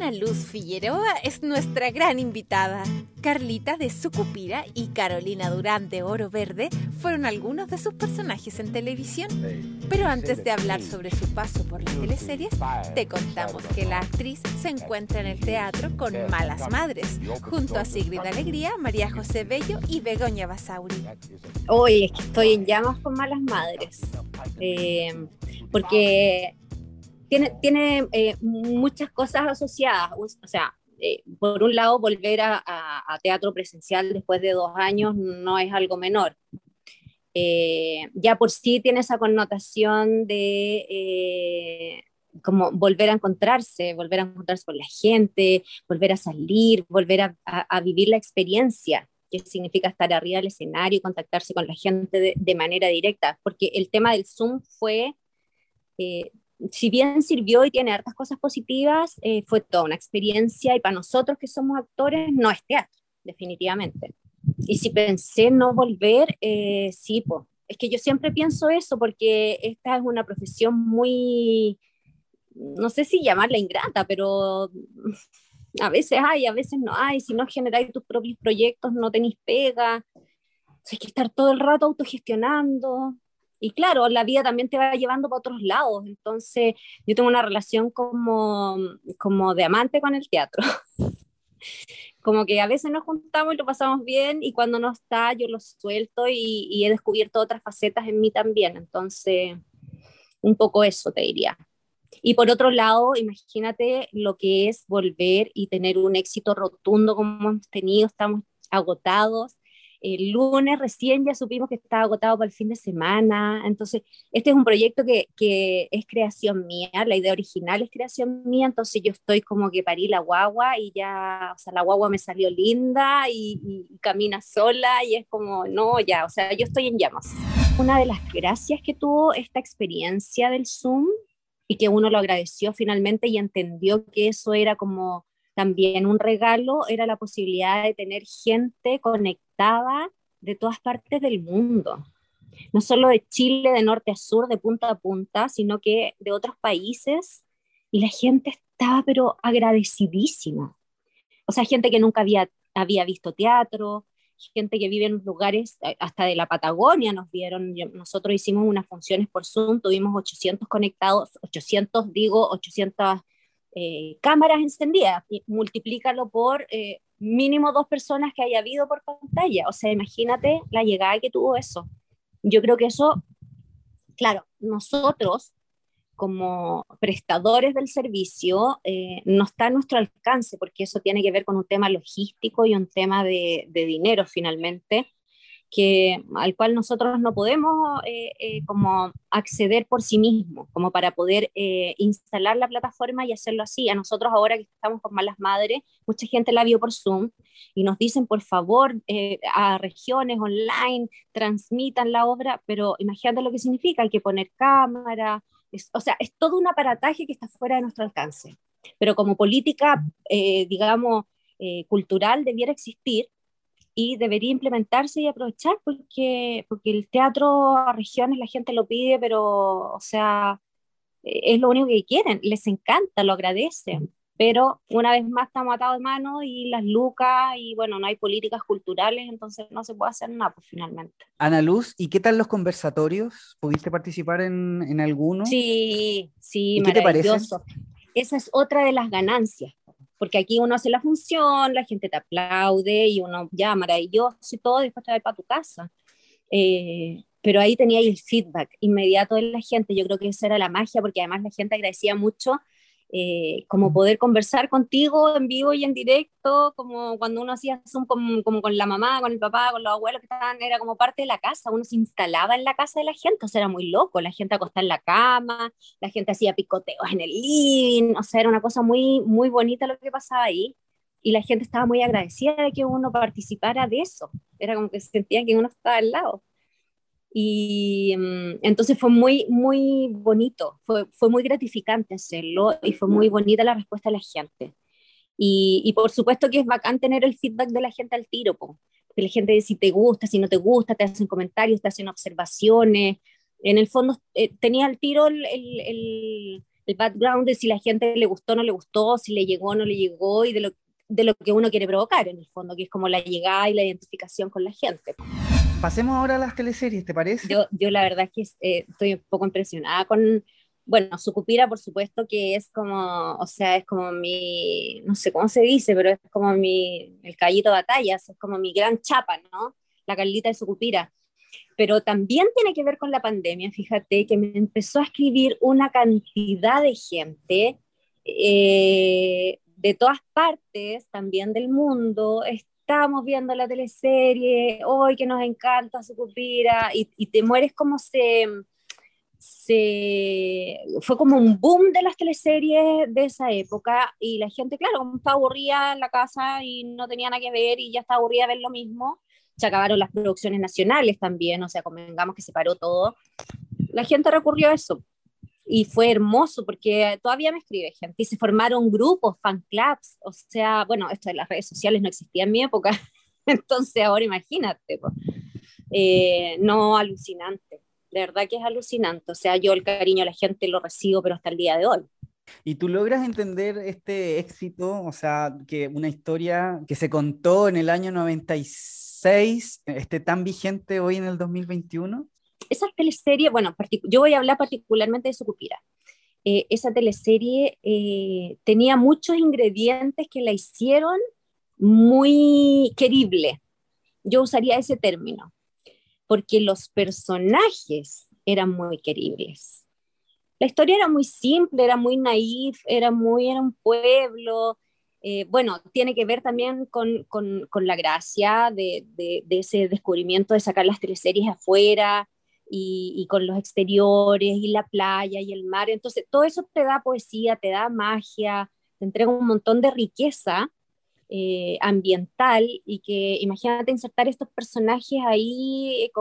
Ana Luz Figueroa es nuestra gran invitada. Carlita de Sucupira y Carolina Durán de Oro Verde fueron algunos de sus personajes en televisión. Pero antes de hablar sobre su paso por las teleseries, te contamos que la actriz se encuentra en el teatro con Malas Madres, junto a Sigrid Alegría, María José Bello y Begoña Basauri. Hoy es que estoy en llamas con Malas Madres. Eh, porque tiene, tiene eh, muchas cosas asociadas. O sea, eh, por un lado, volver a, teatro presencial después de dos años no es algo menor. Eh, ya por sí tiene esa connotación de como volver a encontrarse, volver a encontrarse con la gente, volver a salir, volver a, vivir la experiencia que significa estar arriba del escenario y contactarse con la gente de manera directa, porque el tema del Zoom fue si bien sirvió y tiene hartas cosas positivas, eh, fue toda una experiencia y para nosotros que somos actores no es teatro, definitivamente. Y si pensé no volver, eh, sí, pues. Es que yo siempre pienso eso porque esta es una profesión muy, no sé si llamarla ingrata, pero a veces hay, a veces no hay. Si no generáis tus propios proyectos, no tenéis pega. Hay que estar todo el rato autogestionando y claro, la vida también te va llevando para otros lados. Entonces, yo tengo una relación como, como de amante con el teatro. como que a veces nos juntamos y lo pasamos bien y cuando no está yo lo suelto y, y, he descubierto otras facetas en mí también. Entonces, un poco eso te diría. Y por otro lado, imagínate lo que es volver y tener un éxito rotundo como hemos tenido, estamos agotados el lunes recién ya supimos que estaba agotado para el fin de semana. Entonces, este es un proyecto que, que, es creación mía, la idea original es creación mía, entonces yo estoy como que parí la guagua y ya, o sea, la guagua me salió linda y, camina sola y es como, no, ya, o sea, yo estoy en llamas. Una de las gracias que tuvo esta experiencia del Zoom y que uno lo agradeció finalmente y entendió que eso era como también un regalo era la posibilidad de tener gente conectada de todas partes del mundo, no solo de Chile, de norte a sur, de punta a punta, sino que de otros países, y la gente estaba pero agradecidísima. O sea, gente que nunca había, había visto teatro, gente que vive en lugares, eh, hasta de la Patagonia nos vieron, nosotros hicimos unas funciones por Zoom, tuvimos 800 conectados, 800 digo, 800 eh, cámaras encendidas, y multiplícalo por eh, mínimo dos personas que haya habido por pantalla. O sea, imagínate la llegada que tuvo eso. Yo creo que eso, claro, nosotros como prestadores del servicio eh, no está a nuestro alcance, porque eso tiene que ver con un tema logístico y un tema de, de dinero finalmente que, al cual nosotros no podemos eh, eh, como acceder por sí mismos, como para poder eh, instalar la plataforma y hacerlo así. A nosotros ahora que estamos con Malas Madres, mucha gente la vio por Zoom y nos dicen, por favor, a regiones online, transmitan la obra, pero imagínate lo que significa, hay que poner cámara, o sea, es todo un aparataje que está fuera de nuestro alcance. Pero como política, digamos, cultural debiera existir y debería implementarse y aprovechar porque, porque el teatro a regiones la gente lo pide, pero, o sea, e, es lo único que quieren, les encanta, lo agradecen, pero una vez más estamos atados de mano y las lucas y bueno, no hay políticas culturales, entonces no se puede hacer nada, pues finalmente. Ana Luz, ¿y qué tal los conversatorios? ¿Pudiste participar en, en alguno? Sí, sí, maravilloso. ¿Qué te parece? Esa es otra de las ganancias porque aquí uno hace la función, la gente te aplaude y uno ya maravilloso y todo, después te va para tu casa. Eh, pero ahí tenía el feedback inmediato de la gente, yo creo que esa era la magia, porque además la gente agradecía mucho eh, como poder conversar contigo en vivo y en directo, como cuando uno hacía Zoom como, como, con la mamá, con el papá, con los abuelos que estaban, era como parte de la casa, uno se instalaba en la casa de la gente, o sea, era muy loco, la gente acostaba en la cama, la gente hacía picoteos en el living, o sea, era una cosa muy, muy bonita lo que pasaba ahí, y la gente estaba muy agradecida de que uno participara de eso, era como que se sentían que uno estaba al lado. Y mm, entonces fue muy, muy bonito, fue, fue muy gratificante hacerlo y fue muy bonita la respuesta de la gente. Y, y, por supuesto que es bacán tener el feedback de la gente al tiro, porque la gente dice si te gusta, si no te gusta, te hacen comentarios, te hacen observaciones. En el fondo eh, tenía al tiro el, el, el, background de si la gente le gustó no le gustó, si le llegó no le llegó y de lo, de lo que uno quiere provocar en el fondo, que es como la llegada y la identificación con la gente. Pasemos ahora a las teleseries, ¿te parece? Yo, yo la verdad es que eh, estoy un poco impresionada con, bueno, Sucupira por supuesto que es como, o sea, es como mi, no sé cómo se dice, pero es como mi, el callito de batallas, es como mi gran chapa, ¿no? La Carlita de Sucupira. Pero también tiene que ver con la pandemia, fíjate, que me empezó a escribir una cantidad de gente eh, de todas partes, también del mundo, estábamos viendo la teleserie, hoy que nos encanta su cupira, y, y, te mueres como se, se... Fue como un boom de las teleseries de esa época, y la gente, claro, estaba aburrida en la casa y no tenía nada que ver, y ya estaba aburrida de ver lo mismo, se acabaron las producciones nacionales también, o sea, convengamos que se paró todo, la gente recurrió a eso y fue hermoso porque todavía me escribe gente y se formaron grupos, fan clubs, o sea, bueno, esto de las redes sociales no existía en mi época, entonces ahora imagínate, pues. eh, no alucinante, de verdad que es alucinante, o sea, yo el cariño a la gente lo recibo, pero hasta el día de hoy. ¿Y tú logras entender este éxito, o sea, que una historia que se contó en el año 96 esté tan vigente hoy en el 2021? Esa teleserie, bueno, yo voy a hablar particularmente de Sucupira. Eh, esa teleserie eh, tenía muchos ingredientes que la hicieron muy querible. Yo usaría ese término, porque los personajes eran muy queribles. La historia era muy simple, era muy naif, era muy, era un pueblo. Eh, bueno, tiene que ver también con, con, con la gracia de, de, de, ese descubrimiento de sacar las teleseries afuera, y, con los exteriores y la playa y el mar. Entonces, todo eso te da poesía, te da magia, te entrega un montón de riqueza eh, ambiental y que imagínate insertar estos personajes ahí, eh,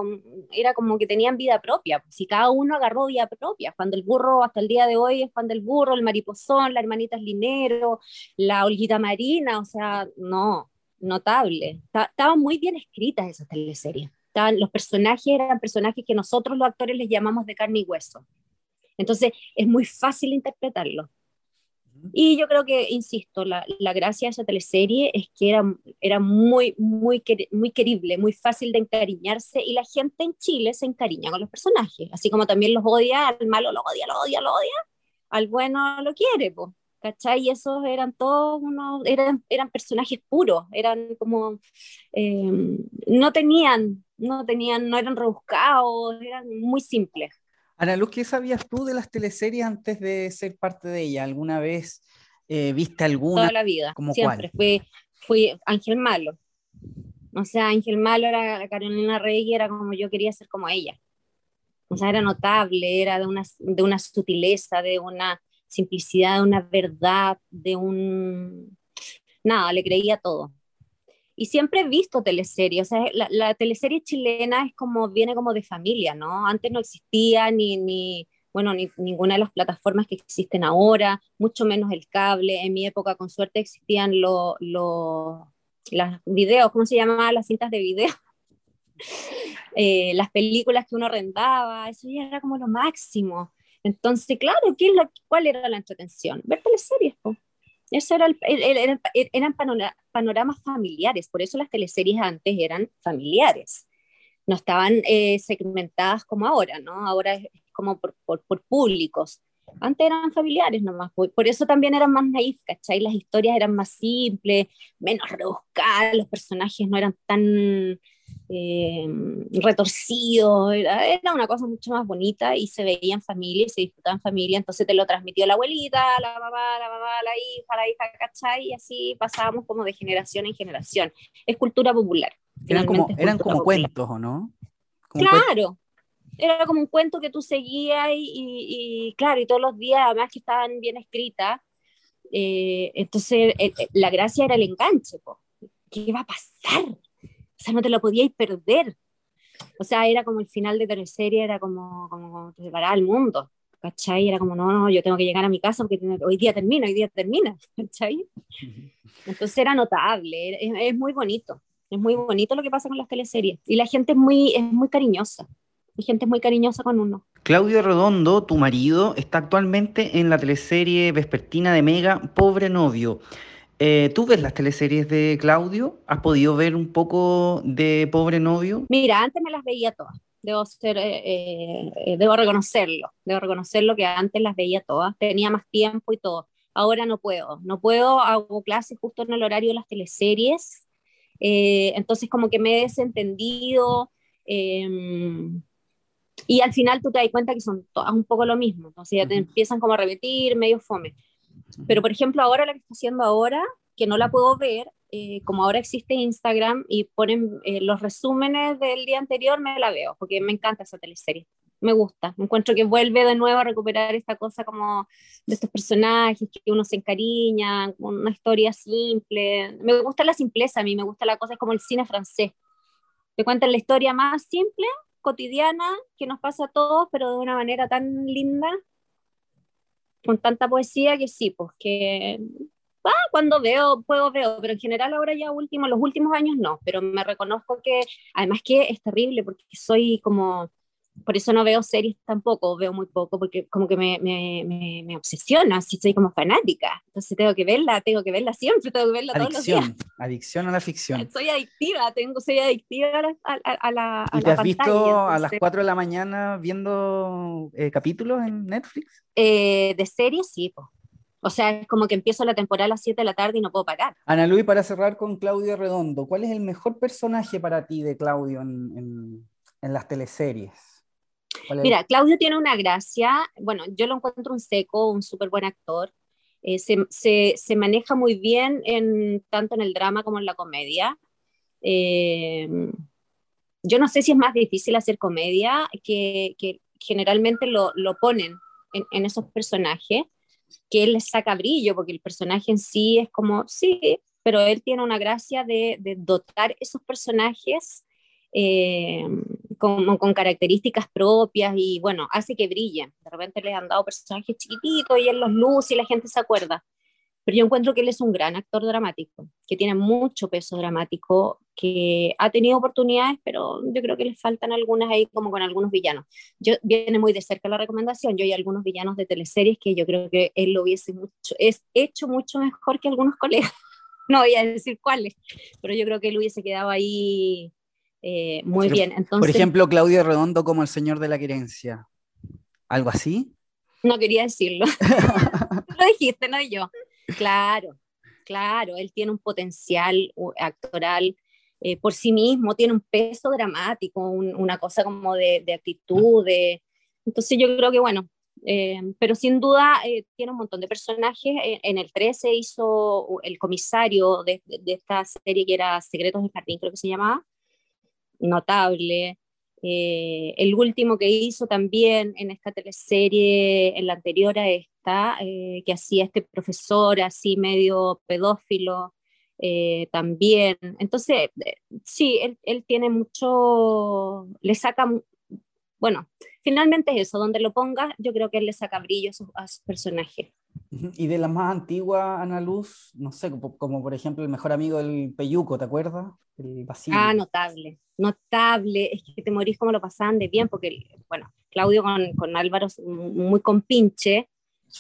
era como que tenían vida propia, si cada uno agarró vida propia, cuando el Burro hasta el día de hoy es Juan del Burro, el Mariposón, la hermanita Linero, la Olguita Marina, o sea, no, notable. Estaban muy bien escritas esas teleseries los personajes eran personajes que nosotros los actores les llamamos de carne y hueso. Entonces es muy fácil interpretarlo. Y yo creo que, insisto, la, la, gracia de esa teleserie es que era, era muy, muy, muy querible, muy fácil de encariñarse y la gente en Chile se encariña con los personajes, así como también los odia, al malo lo odia, lo odia, lo odia, al bueno lo quiere, pues. ¿cachai? Y esos eran todos unos, eran, eran personajes puros, eran como, eh, no tenían, no tenían, no eran rebuscados, eran muy simples. Ana Luz, ¿qué sabías tú de las teleseries antes de ser parte de ella? ¿Alguna vez eh, viste alguna? Toda la vida, ¿Como siempre. Fui, fui Ángel Malo. O sea, Ángel Malo era Carolina Rey y era como yo quería ser como ella. O sea, era notable, era de una, de una sutileza, de una simplicidad, de una verdad, de un... Nada, le creía todo. Y siempre he visto teleseries, o sea, la, teleserie chilena es como, viene como de familia, ¿no? Antes no existía ni, ni bueno, ni, ninguna de las plataformas que existen ahora, mucho menos el cable. En mi época, con suerte, existían los lo, las videos, ¿cómo se llamaban las cintas de video? Eh, las películas que uno arrendaba, eso ya era como lo máximo. Entonces, claro, ¿qué es lo, ¿cuál era la entretención? Ver teleseries, Eso era eran panoramas familiares, por eso las teleseries antes eran familiares, no estaban eh, segmentadas como ahora, ¿no? Ahora es como por, por, públicos. Antes eran familiares nomás, por, por eso también eran más naif, ¿cachai? Las historias eran más simples, menos rebuscadas, los personajes no eran tan eh, retorcido, era, era, una cosa mucho más bonita y se veía en familia y se disfrutaba en familia, entonces te lo transmitió la abuelita, la mamá, la mamá, la hija, la hija, ¿cachai? Y así pasábamos como de generación en generación. Es cultura popular. Eran como, eran como cuentos, ¿o no? claro, era como un cuento que tú seguías y, claro, y todos los días, además que estaban bien escritas, eh, entonces la gracia era el enganche, ¿qué iba a pasar? O sea, no te lo podíais perder. O sea, era como el final de teleserie, era como, como, te separaba el mundo, ¿cachai? Era como, no, no, yo tengo que llegar a mi casa porque hoy día termina, hoy día termina, ¿cachai? Entonces era notable, es, es, muy bonito, es muy bonito lo que pasa con las teleseries. Y la gente es muy, es muy cariñosa, la gente es muy cariñosa con uno. Claudio Redondo, tu marido, está actualmente en la teleserie vespertina de Mega, Pobre Novio. Eh, ¿Tú ves las teleseries de Claudio? ¿Has podido ver un poco de Pobre Novio? Mira, antes me las veía todas. Debo, ser, eh, eh, debo reconocerlo, debo reconocerlo que antes las veía todas, tenía más tiempo y todo. Ahora no puedo, no puedo, hago clases justo en el horario de las teleseries, entonces como que me he desentendido em, y al final tú te das cuenta que son todas un poco lo mismo, entonces ya te empiezan como a repetir, medio fome. Pero, por ejemplo, ahora la que está haciendo ahora, que no la puedo ver, eh, como ahora existe Instagram y ponen eh, los resúmenes del día anterior, me la veo, porque me encanta esa teleserie. Me gusta, me encuentro que vuelve de nuevo a recuperar esta cosa como de estos personajes que uno se encariña, una historia simple. Me gusta la simpleza, a mí me gusta la cosa, es como el cine francés. Te cuentan la historia más simple, cotidiana, que nos pasa a todos, pero de una manera tan linda con tanta poesía que sí, pues que ah, cuando veo, puedo veo, pero en general ahora ya último, los últimos años no, pero me reconozco que además que es terrible porque soy como por eso no veo series tampoco, veo muy poco, porque como que me, me, me, me, obsesiona, así soy como fanática. Entonces tengo que verla, tengo que verla siempre, tengo que verla todos los días. Adicción a la ficción. Soy adictiva, tengo, soy adictiva a la, a, la, ¿Y te has visto a las 4 de la mañana viendo eh, capítulos en Netflix? Eh, de series, sí, O sea, es como que empiezo la temporada a las 7 de la tarde y no puedo parar. Ana Luis, para cerrar con Claudio Redondo, ¿cuál es el mejor personaje para ti de Claudio en, en, en las teleseries? Mira, Claudio tiene una gracia, bueno, yo lo encuentro un seco, un súper buen actor, eh, se, se, maneja muy bien en, tanto en el drama como en la comedia. Eh, yo no sé si es más difícil hacer comedia, que, que generalmente lo, lo ponen en, en, esos personajes, que él saca brillo, porque el personaje en sí es como, sí, pero él tiene una gracia de, dotar esos personajes eh, con, con, características propias y bueno, hace que brillen. De repente les han dado personajes chiquititos y él los luce y la gente se acuerda. Pero yo encuentro que él es un gran actor dramático, que tiene mucho peso dramático, que ha tenido oportunidades, pero yo creo que le faltan algunas ahí, como con algunos villanos. Yo viene muy de cerca la recomendación. Yo hay algunos villanos de teleseries que yo creo que él lo hubiese mucho, es hecho mucho mejor que algunos colegas. No voy a decir cuáles, pero yo creo que él hubiese quedado ahí eh, muy bien. Entonces, por ejemplo, Claudio Redondo como el señor de la querencia. ¿Algo así? No quería decirlo. lo dijiste, no yo. Claro, claro, él tiene un potencial actoral eh, por sí mismo, tiene un peso dramático, una cosa como de, actitud. Entonces yo creo que, bueno, eh, pero sin duda tiene un montón de personajes. en el 13 hizo el comisario de, de, esta serie que era Secretos del Jardín, creo que se llamaba notable. Eh, el último que hizo también en esta teleserie, en la anterior a esta, eh, que hacía este profesor así medio pedófilo eh, también. Entonces, sí, él, él, tiene mucho, le saca, bueno, finalmente es eso, donde lo ponga, yo creo que él le saca brillo a su, a su personaje. Y de la más antigua, Ana Luz, no sé, como, por ejemplo el mejor amigo del Peyuco, ¿te acuerdas? El Ah, notable, notable. Es que te morís como lo pasaban de bien, porque, bueno, Claudio con, con Álvaro muy compinche,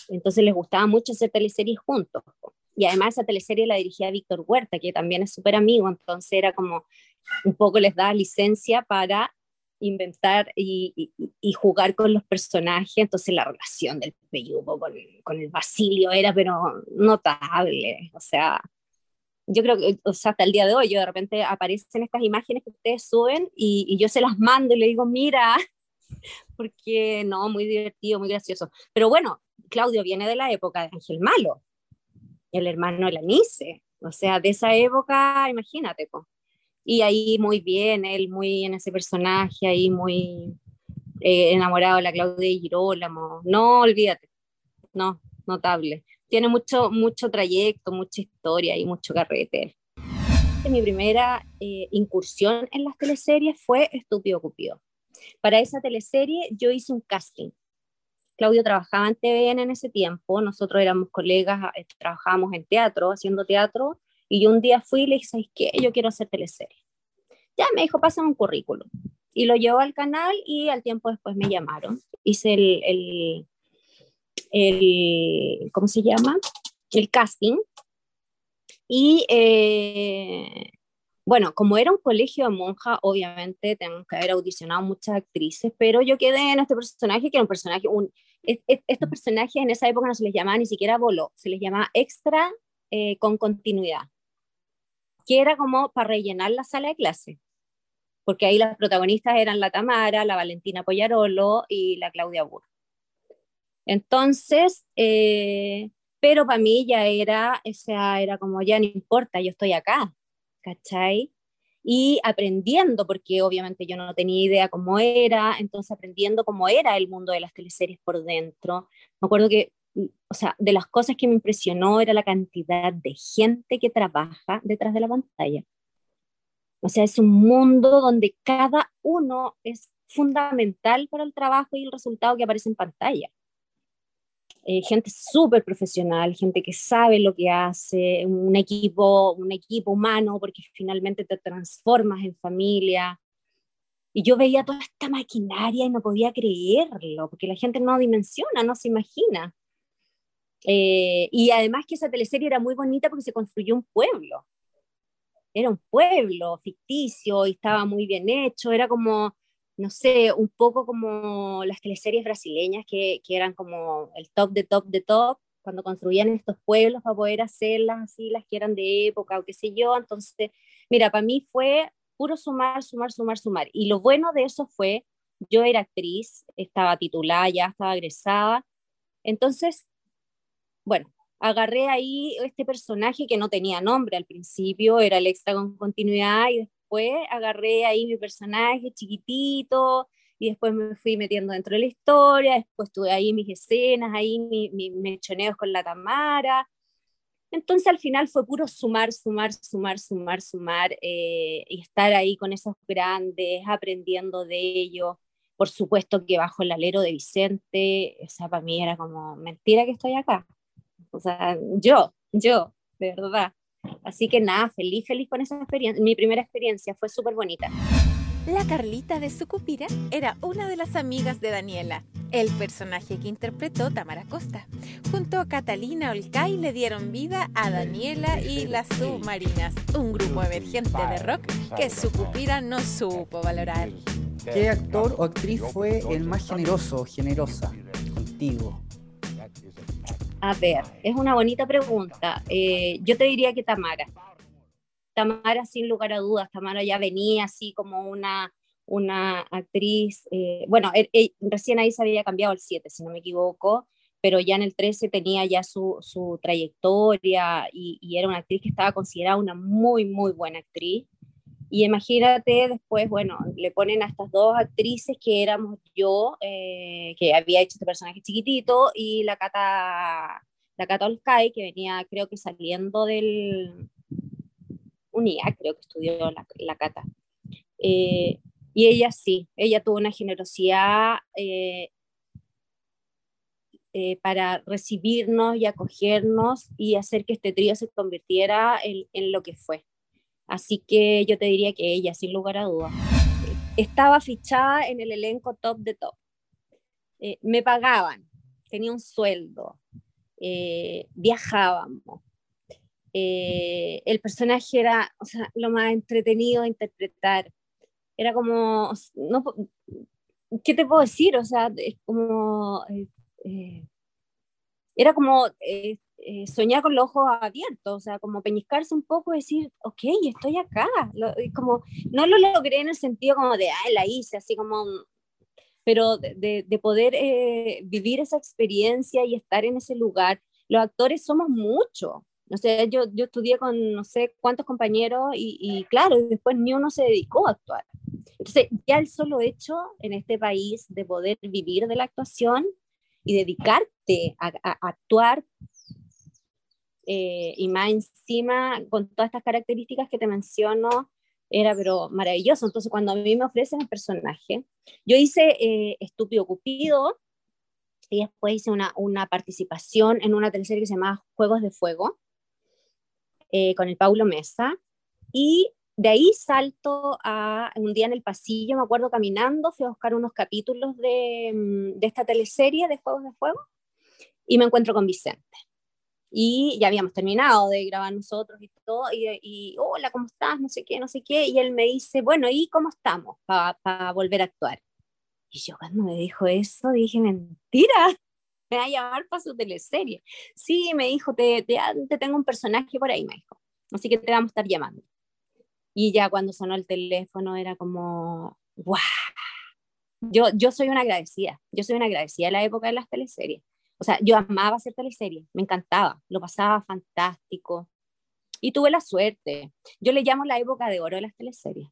entonces les gustaba mucho hacer teleseries juntos. Y además esa teleserie la dirigía Víctor Huerta, que también es súper amigo, entonces era como un poco les da licencia para inventar y, y, jugar con los personajes, entonces la relación del Peyugo con, con, el Basilio era pero notable, o sea, yo creo que, o sea, hasta el día de hoy, yo de repente aparecen estas imágenes que ustedes suben y, y yo se las mando y le digo, mira, porque no, muy divertido, muy gracioso. Pero bueno, Claudio viene de la época de Ángel Malo, el hermano de la Nice, o sea, de esa época, imagínate. Po. Y ahí muy bien, él muy en ese personaje, ahí muy eh, enamorado de la Claudia Girolamo. No, olvídate, no, notable. Tiene mucho, mucho trayecto, mucha historia y mucho carrete. Mi primera eh, incursión en las teleseries fue Estúpido Cupido. Para esa teleserie yo hice un casting. Claudio trabajaba en TVN en ese tiempo, nosotros éramos colegas, eh, trabajábamos en teatro, haciendo teatro, y yo un día fui y le dije, ¿sabes qué? Yo quiero hacer teleserie. Ya me dijo, pásame un currículum. Y lo llevó al canal y al tiempo después me llamaron. Hice el, el, el ¿cómo se llama? El casting. Y eh, bueno, como era un colegio de monja, obviamente tenemos que haber audicionado muchas actrices, pero yo quedé en este personaje, que era un personaje, un, estos personajes en esa época no se les llamaba ni siquiera bolo, se les llamaba extra eh, con continuidad, que era como para rellenar la sala de clase, porque ahí las protagonistas eran la Tamara, la Valentina Poyarolo y la Claudia Burr. Entonces, eh, pero para mí ya era, o era como, ya no importa, yo estoy acá, ¿cachai? Y aprendiendo, porque obviamente yo no tenía idea cómo era, entonces aprendiendo cómo era el mundo de las teleseries por dentro. Me acuerdo que, o sea, de las cosas que me impresionó era la cantidad de gente que trabaja detrás de la pantalla. O sea, es un mundo donde cada uno es fundamental para el trabajo y el resultado que aparece en pantalla. Eh, gente súper profesional, gente que sabe lo que hace, un equipo, un equipo humano, porque finalmente te transformas en familia. Y yo veía toda esta maquinaria y no podía creerlo, porque la gente no dimensiona, no se imagina. Eh, y además que esa teleserie era muy bonita porque se construyó un pueblo. Era un pueblo ficticio y estaba muy bien hecho, era como no sé, un poco como las teleseries brasileñas que, que, eran como el top de top de top, cuando construían estos pueblos para poder hacerlas así, las que eran de época o qué sé yo. Entonces, mira, para mí fue puro sumar, sumar, sumar, sumar. Y lo bueno de eso fue, yo era actriz, estaba titulada, ya estaba egresada. Entonces, bueno, agarré ahí este personaje que no tenía nombre al principio, era el extra con continuidad y después agarré ahí mi personaje chiquitito y después me fui metiendo dentro de la historia, después tuve ahí mis escenas, ahí mis mi mechoneos con la Tamara. Entonces al final fue puro sumar, sumar, sumar, sumar, sumar eh, y estar ahí con esos grandes, aprendiendo de ellos. Por supuesto que bajo el alero de Vicente, o sea, para mí era como mentira que estoy acá. O sea, yo, yo, de verdad. Así que nada, feliz, feliz con esa experiencia. Mi primera experiencia fue súper bonita. La Carlita de Sucupira era una de las amigas de Daniela, el personaje que interpretó Tamara Costa. Junto a Catalina Olcay le dieron vida a Daniela y las Submarinas, un grupo emergente de rock que Sucupira no supo valorar. ¿Qué actor o actriz fue el más generoso o generosa contigo? A ver, es una bonita pregunta. Eh, yo te diría que Tamara. Tamara, sin lugar a dudas, Tamara ya venía así como una, una actriz. Eh, bueno, er, er, recién ahí se había cambiado el 7, si no me equivoco, pero ya en el 13 tenía ya su, su trayectoria y, y, era una actriz que estaba considerada una muy, muy buena actriz. Y imagínate después, bueno, le ponen a estas dos actrices que éramos yo, eh, que había hecho este personaje chiquitito, y la Cata, la Cata Olcay, que venía creo que saliendo del UNIA, creo que estudió la, Cata. Eh, y ella sí, ella tuvo una generosidad eh, para recibirnos y acogernos y hacer que este trío se convirtiera en lo que fue. Así que yo te diría que ella, sin lugar a dudas, estaba fichada en el elenco top de top. Eh, me pagaban, tenía un sueldo, eh, viajábamos. Eh, el personaje era o sea, lo más entretenido de interpretar. Era como, no, ¿qué te puedo decir? O sea, es como, era como eh, soñar con los ojos abiertos, o sea, como peñiscarse un poco y decir, ok, estoy acá. como, no lo logré en el sentido como de, ah, la hice, así como, pero de, de poder eh, vivir esa experiencia y estar en ese lugar. Los actores somos muchos. O sea, yo, yo estudié con no sé cuántos compañeros y, y claro, después ni uno se dedicó a actuar. Entonces, ya el solo hecho en este país de poder vivir de la actuación y dedicarte a, actuar eh, y más encima con todas estas características que te menciono, era pero maravilloso. Entonces cuando a mí me ofrecen el personaje, yo hice eh, Estúpido Cupido y después hice una, una, participación en una teleserie que se llamaba Juegos de Fuego eh, con el Paulo Mesa y de ahí salto a un día en el pasillo, me acuerdo caminando, fui a buscar unos capítulos de, mm, de esta teleserie de Juegos de Fuego y me encuentro con Vicente. Y ya habíamos terminado de grabar nosotros y todo, y, y hola, ¿cómo estás? No sé qué, no sé qué. Y él me dice, bueno, ¿y cómo estamos para volver a actuar? Y yo cuando me dijo eso, dije, mentira, me va a llamar para su teleserie. Sí, me dijo, te, te, te tengo un personaje por ahí, me dijo. Así que te vamos a estar llamando. Y ya cuando sonó el teléfono era como, ¡guau! Yo, yo soy una agradecida, yo soy una agradecida de la época de las teleseries. O sea, yo amaba hacer teleseries, me encantaba, lo pasaba fantástico. Y tuve la suerte. Yo le llamo la época de oro de las teleseries.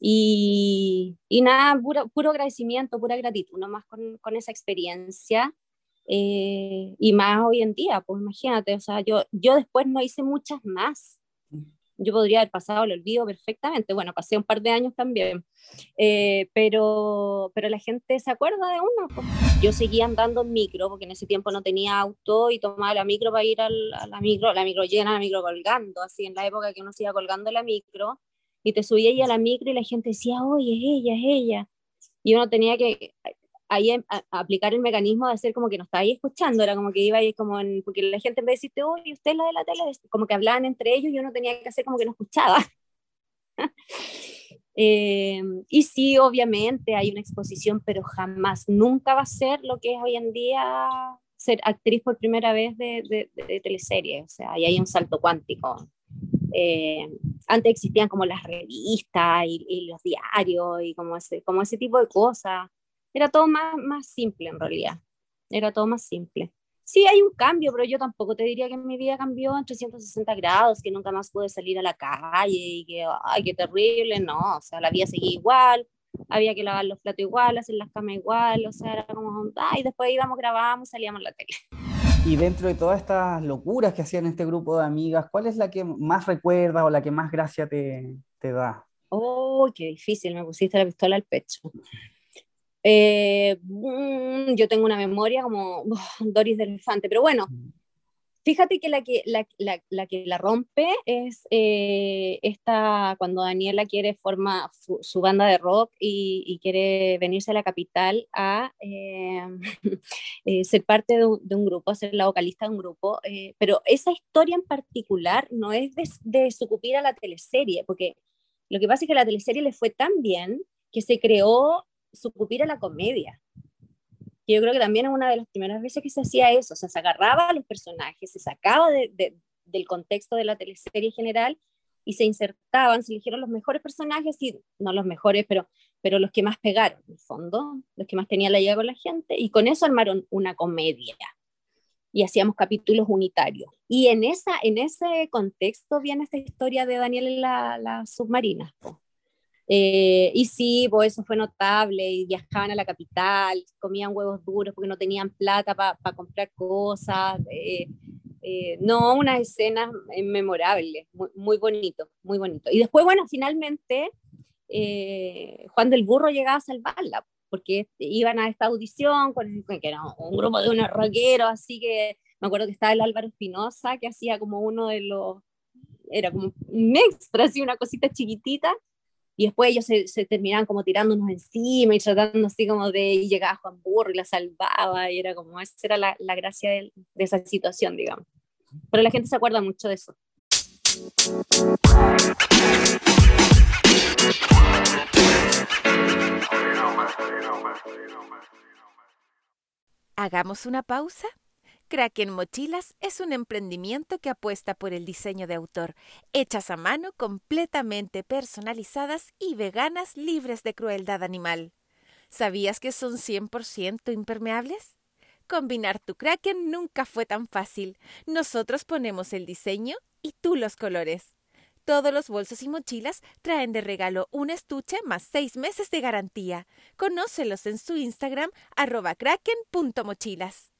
Y, y nada, puro, puro, agradecimiento, pura gratitud, nomás con, con esa experiencia. Eh, y más hoy en día, pues imagínate, o sea, yo, yo después no hice muchas más yo podría haber pasado el olvido perfectamente. Bueno, pasé un par de años también, eh, pero, pero la gente se acuerda de uno. Yo seguía andando en micro, porque en ese tiempo no tenía auto y tomaba la micro para ir a la micro, la micro llena, la micro colgando, así en la época que uno se iba colgando la micro, y te subía ahí a la micro y la gente decía, oye, es ella, es ella. Y uno tenía que ahí a, aplicar el mecanismo de hacer como que no estaba ahí escuchando, era como que iba ahí como en, porque la gente en vez de decirte, uy, usted es la de la tele, como que hablaban entre ellos y uno tenía que hacer como que no escuchaba. eh, y sí, obviamente hay una exposición, pero jamás, nunca va a ser lo que es hoy en día ser actriz por primera vez de, de, de teleserie, o sea, ahí hay un salto cuántico. Eh, antes existían como las revistas y, y, los diarios y como ese, como ese tipo de cosas era todo más, más simple en realidad. Era todo más simple. Sí, hay un cambio, pero yo tampoco te diría que mi vida cambió en 360 grados, que nunca más pude salir a la calle y que, ay, qué terrible. No, o sea, la vida seguía igual, había que lavar los platos igual, hacer las camas igual, o sea, era como, ay, después íbamos, grabábamos, salíamos a la tele. Y dentro de todas estas locuras que hacían este grupo de amigas, ¿cuál es la que más recuerdas o la que más gracia te, te da? Oh, qué difícil, me pusiste la pistola al pecho. Eh, mm, yo tengo una memoria como Doris del Elefante, pero bueno, mm. fíjate que la que la, la, la que la rompe es eh, esta, cuando Daniela quiere formar su, banda de rock y, y, quiere venirse a la capital a eh, ser parte de un, de un, grupo, ser la vocalista de un grupo, pero esa historia en particular no es de, de sucumbir a la teleserie, porque lo que pasa es que la teleserie le fue tan bien que se creó sucumbir a la comedia. Yo creo que también es una de las primeras veces que se hacía eso, o sea, se agarraba a los personajes, se sacaba de, del contexto de la teleserie general y se insertaban, se eligieron los mejores personajes, y no los mejores, pero, pero los que más pegaron, en el fondo, los que más tenían la llegada con la gente, y con eso armaron una comedia. Y hacíamos capítulos unitarios. Y en, esa, en ese contexto viene esta historia de Daniel en la, la submarina. Eh, y sí, pues eso fue notable, y viajaban a la capital, comían huevos duros porque no tenían plata para comprar cosas. Eh, eh, no, unas escenas memorables, muy, muy, bonito, muy bonito. Y después, bueno, finalmente Juan del Burro llegaba a salvarla, porque iban a esta audición, con, que era un grupo de unos rockeros, así que me acuerdo que estaba el Álvaro Espinosa, que hacía como uno de los, era como un extra, así una cosita chiquitita, y después ellos se, terminaban como tirándonos encima y tratando así como de y llegaba Juan Burro y la salvaba y era como esa era la, la gracia de, de, esa situación digamos. Pero la gente se acuerda mucho de eso. Hagamos una pausa Kraken Mochilas es un emprendimiento que apuesta por el diseño de autor, hechas a mano, completamente personalizadas y veganas libres de crueldad animal. ¿Sabías que son 100% impermeables? Combinar tu Kraken nunca fue tan fácil. Nosotros ponemos el diseño y tú los colores. Todos los bolsos y mochilas traen de regalo un estuche más seis meses de garantía. Conócelos en su Instagram arroba kraken.mochilas.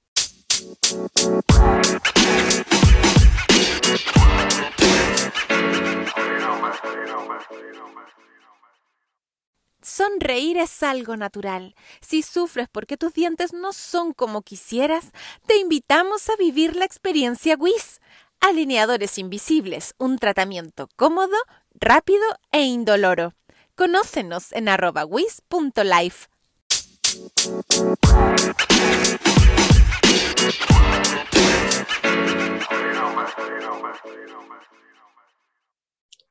Sonreír es algo natural. Si sufres porque tus dientes no son como quisieras, te invitamos a vivir la experiencia WIS. Alineadores invisibles, un tratamiento cómodo, rápido e indoloro. Conócenos en arroba.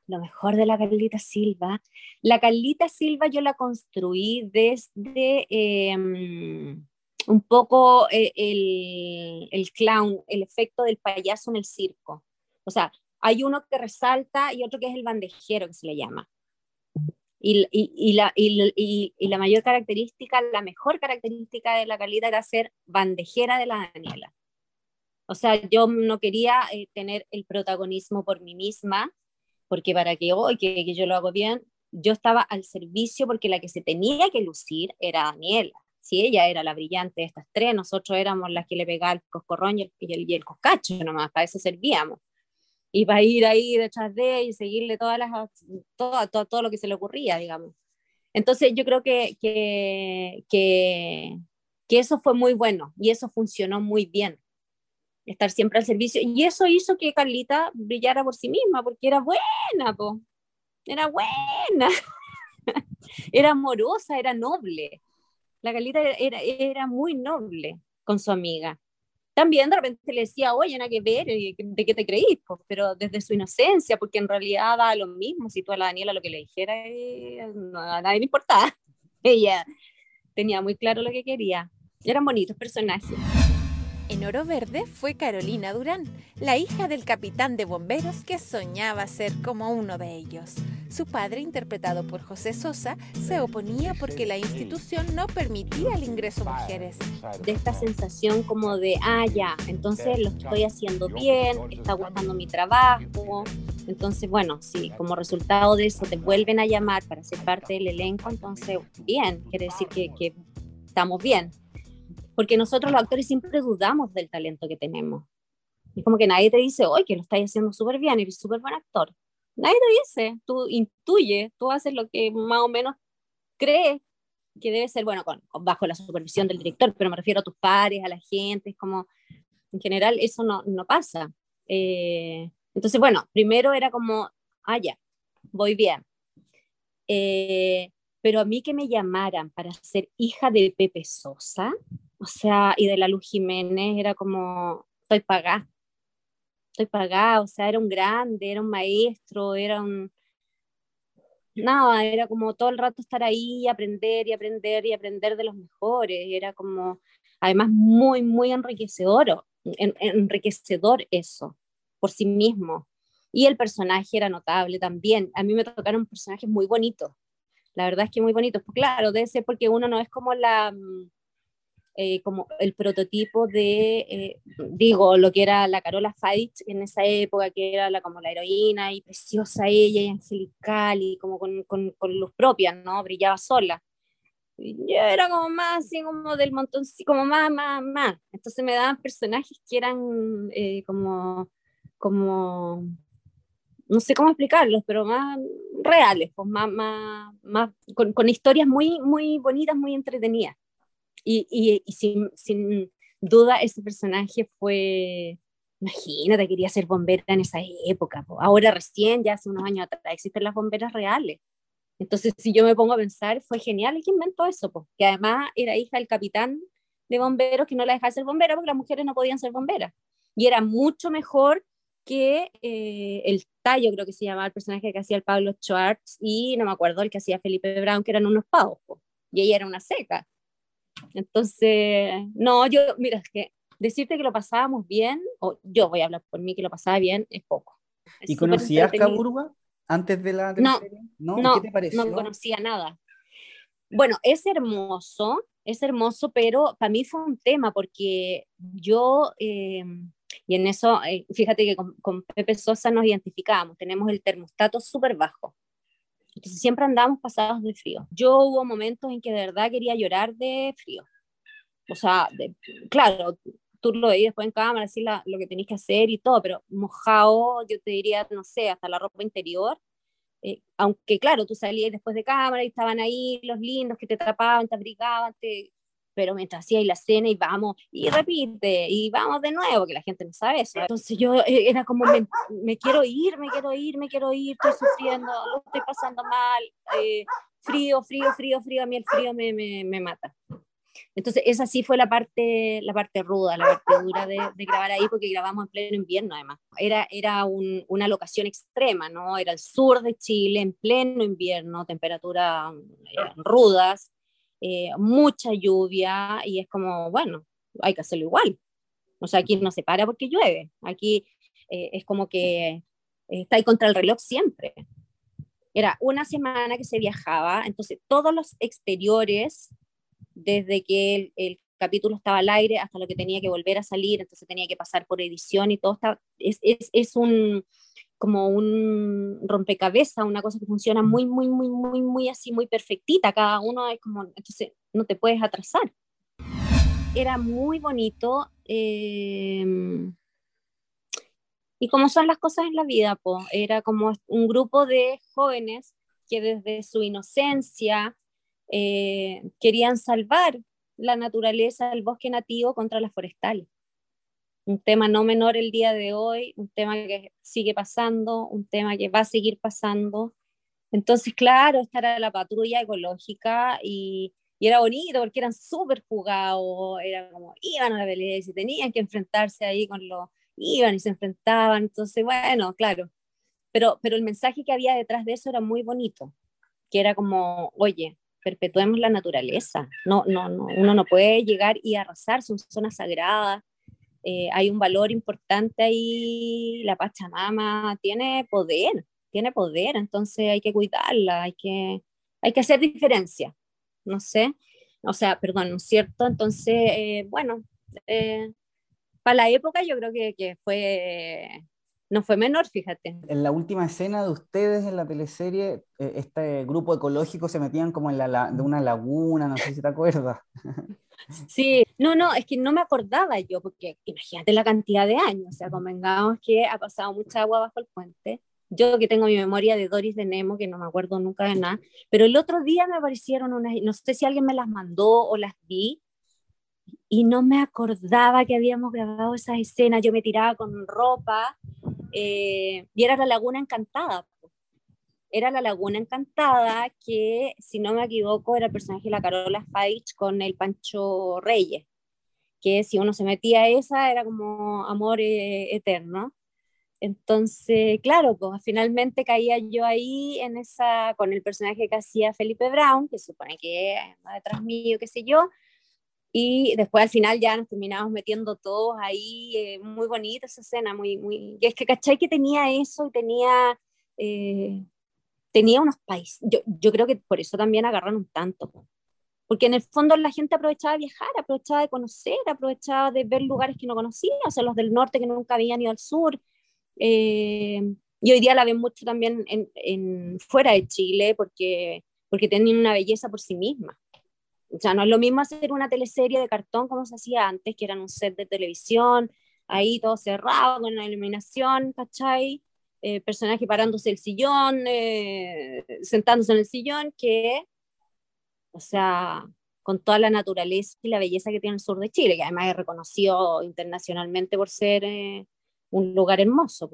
Lo mejor de la Carlita Silva. La Carlita Silva yo la construí desde em, un poco eh, el, el, clown, el efecto del payaso en el circo. O sea, hay uno que resalta y otro que es el bandejero, que se le llama. Y, y, y, la, y, la, mayor característica, la mejor característica de la Carlita era ser bandejera de la Daniela. O sea, yo no quería eh, tener el protagonismo por mí misma, porque para que hoy, que, que yo lo hago bien, yo estaba al servicio porque la que se tenía que lucir era Daniela. Si ella era la brillante de estas tres, nosotros éramos las que le pegaba el coscorrón y el, y el, y el coscacho nomás, para eso servíamos y para ir ahí detrás de y seguirle todas las, todo, todo, todo, lo que se le ocurría, digamos. Entonces yo creo que, que, que, que, eso fue muy bueno y eso funcionó muy bien, estar siempre al servicio. Y eso hizo que Carlita brillara por sí misma, porque era buena, po. era buena, era amorosa, era noble. La Carlita era, era muy noble con su amiga también de repente le decía, oye, nada que ver, eh, ¿de qué te creís? pero desde su inocencia, porque en realidad da lo mismo, si tú a la Daniela lo que le dijera, eh, no, a nadie le importaba. Ella tenía muy claro lo que quería. Eran bonitos personajes. En Oro Verde fue Carolina Durán, la hija del capitán de bomberos que soñaba ser como uno de ellos. Su padre, interpretado por José Sosa, se oponía porque la institución no permitía el ingreso a mujeres. De esta sensación como de, ah, ya, entonces lo estoy haciendo bien, está gustando mi trabajo. Entonces, bueno, si como resultado de eso te vuelven a llamar para ser parte del elenco, entonces, bien, quiere decir que, que estamos bien porque nosotros los actores siempre dudamos del talento que tenemos. Es como que nadie te dice, oye, que lo estás haciendo súper bien, eres súper buen actor. Nadie te dice, tú intuyes, tú haces lo que más o menos crees que debe ser, bueno, con, bajo la supervisión del director, pero me refiero a tus pares, a la gente, es como, en general eso no, no pasa. Eh, entonces, bueno, primero era como, ah, ya, voy bien. Eh, pero a mí que me llamaran para ser hija de Pepe Sosa, o sea, y de la Luz Jiménez era como, estoy pagada, estoy pagada, o sea, era un grande, era un maestro, era un... Nada, era como todo el rato estar ahí y aprender y aprender y aprender de los mejores, era como, además, muy, muy enriquecedor, enriquecedor eso, por sí mismo. Y el personaje era notable también. A mí me tocaron personajes muy bonitos. La verdad es que muy bonitos. Pues claro, debe ser porque uno no es como la, mm, eh, como el prototipo de, eh, digo, lo que era la Carola Fight en esa época, que era la, como la heroína y preciosa ella y angelical y como con, con, con luz propia, ¿no? Brillaba sola. yo era como más así como del montón, como más, más, más. Entonces me daban personajes que eran eh, como, como, no sé cómo explicarlos, pero más reales, pues más, más, más con, con historias muy, muy bonitas, muy entretenidas. Y, sin, duda ese personaje fue, imagínate, quería ser bombera en esa época. Ahora recién, ya hace unos años atrás, existen las bomberas reales. Entonces, si yo me pongo a pensar, fue genial ¿quién inventó eso, que además era hija del capitán de bomberos que no la dejaba ser bombera porque las mujeres no podían ser bomberas. Y era mucho mejor que eh, el tallo, creo que se llamaba el personaje que hacía el Pablo Schwartz, y no me acuerdo el que hacía Felipe Brown, que eran unos pavos, y ella era una seca. Entonces, no, yo, mira, es que decirte que lo pasábamos bien, o yo voy a hablar por mí que lo pasaba bien, es poco. ¿Y conocías Caburga antes de la no, ¿No? no, ¿Qué te pareció? No conocía nada. Bueno, es hermoso, es hermoso, pero para mí fue un tema porque yo, em, y en eso, eh, fíjate que con, con, Pepe Sosa nos identificábamos, tenemos el termostato súper bajo. Entonces siempre andamos pasados de frío. Yo hubo momentos en que de verdad quería llorar de frío. O sea, claro, tú lo veías después en cámara, así lo que tenéis que hacer y todo, pero mojado, yo te diría, no sé, hasta la ropa interior. Eh, aunque claro, tú salías después de cámara y estaban ahí los lindos que te tapaban, te abrigaban, te... pero mientras hacías la cena y vamos, y repite, y vamos de nuevo, que la gente no sabe eso. Entonces yo eh, era como, me, quiero ir, me quiero ir, me quiero ir, estoy sufriendo, lo estoy pasando mal, eh, frío, frío, frío, frío, a mí el frío me, me, me mata. Entonces, esa sí fue la parte, la parte ruda, la parte dura de, grabar ahí, porque grabamos en pleno invierno, además. Era, era una locación extrema, ¿no? Era el sur de Chile, en pleno invierno, temperaturas eh, rudas, eh, mucha lluvia, y es como, bueno, hay que hacerlo igual. O sea, aquí no se para porque llueve. Aquí eh, es como que está ahí contra el reloj siempre. Era una semana que se viajaba, entonces todos los exteriores desde que el, capítulo estaba al aire hasta lo que tenía que volver a salir, entonces tenía que pasar por edición y todo está, es, es, es un como un rompecabezas, una cosa que funciona muy, muy, muy, muy, muy así, muy perfectita, cada uno es como, entonces no te puedes atrasar. Era muy bonito, em, y como son las cosas en la vida, po, era como un grupo de jóvenes que desde su inocencia, eh, querían salvar la naturaleza del bosque nativo contra las forestales. Un tema no menor el día de hoy, un tema que sigue pasando, un tema que va a seguir pasando. Entonces, claro, esta era la patrulla ecológica y, y era bonito porque eran súper jugados, era como iban a la pelea y se tenían que enfrentarse ahí con los, iban y se enfrentaban. Entonces, bueno, claro, pero, pero el mensaje que había detrás de eso era muy bonito, que era como, oye, perpetuemos la naturaleza. No, no, no, uno no puede llegar y arrasar, son zonas sagradas. Eh, hay un valor importante ahí, la Pachamama tiene poder, tiene poder, entonces hay que cuidarla, hay que, hay que hacer diferencia, no sé, o sea, perdón, ¿no es cierto? Entonces, eh, bueno, eh, para la época yo creo que, que fue no fue menor, fíjate. En la última escena de ustedes en la teleserie, eh, este grupo ecológico se metían como en la, de una laguna, no sé si te acuerdas. Sí, no, no, es que no me acordaba yo, porque imagínate la cantidad de años, o sea, convengamos que ha pasado mucha agua bajo el puente. Yo que tengo mi memoria de Doris de Nemo, que no me acuerdo nunca de nada, pero el otro día me aparecieron unas, no sé si alguien me las mandó o las vi, y no me acordaba que habíamos grabado esas escenas. Yo me tiraba con ropa eh, y era la Laguna Encantada. Era la Laguna Encantada que, si no me equivoco, era el personaje de la Carola Faich con el Pancho Reyes, que si uno se metía a esa era como amor eh, eterno. Entonces, claro, pues finalmente caía yo ahí en esa, con el personaje que hacía Felipe Brown, que supone que va detrás mío, qué sé yo, y después al final ya nos terminamos metiendo todos ahí, eh, muy bonita esa escena, muy, muy... Y es que, ¿cachai? Que tenía eso y tenía, eh, tenía unos países, yo, yo creo que por eso también agarraron tanto, porque en el fondo la gente aprovechaba de viajar, aprovechaba de conocer, aprovechaba de ver lugares que no conocía, o sea, los del norte que nunca habían ido al sur, eh, y hoy día la ven mucho también en, en, fuera de Chile, porque, porque tienen una belleza por sí misma. O sea, no es lo mismo hacer una teleserie de cartón como se hacía antes, que eran un set de televisión, ahí todo cerrado, con la iluminación, ¿cachai? Eh, personaje parándose el sillón, eh, sentándose en el sillón, que, o sea, con toda la naturaleza y la belleza que tiene el sur de Chile, que además es reconocido internacionalmente por ser eh, un lugar hermoso.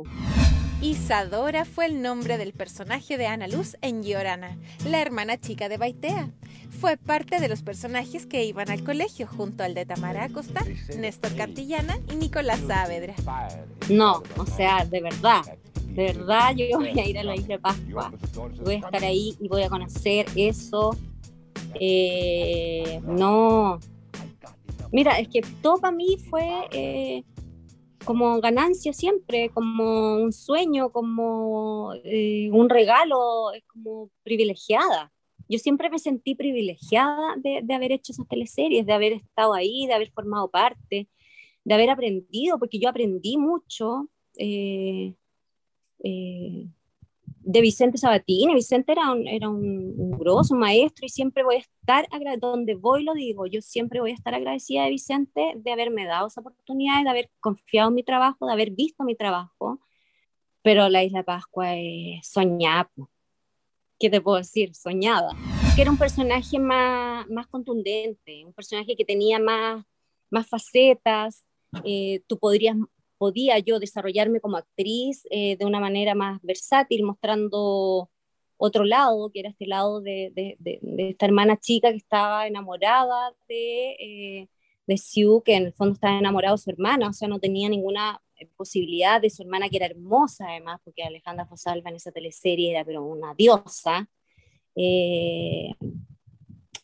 Isadora fue el nombre del personaje de Ana Luz en Llorana, la hermana chica de Baitea. Fue parte de los personajes que iban al colegio junto al de Tamara Acosta, Néstor Cantillana y Nicolás Saavedra. No, o sea, de verdad, de verdad yo voy a ir a la isla de Pascua, voy a estar ahí y voy a conocer eso. Eh, no, Mira, es que todo para mí fue eh, como ganancia siempre, como un sueño, como eh, un regalo, es como privilegiada. Yo siempre me sentí privilegiada de, de, haber hecho esas teleseries, de haber estado ahí, de haber formado parte, de haber aprendido, porque yo aprendí mucho. Eh, eh, de Vicente Sabatini. Vicente era un, era un, grosso, maestro, y siempre voy a estar, donde voy lo digo, yo siempre voy a estar agradecida de Vicente de haberme dado esa oportunidad, de haber confiado en mi trabajo, de haber visto mi trabajo. Pero la Isla Pascua es soñada. ¿Qué te puedo decir? Soñada. Que era un personaje más, más contundente, un personaje que tenía más, más facetas. Eh, tú podrías podía yo desarrollarme como actriz eh, de una manera más versátil, mostrando otro lado, que era este lado de, esta hermana chica que estaba enamorada de, eh, de que en el fondo estaba enamorado de su hermana, o sea, no tenía ninguna eh, posibilidad de su hermana, que era hermosa además, porque Alejandra Fosalva en esa teleserie era pero una diosa.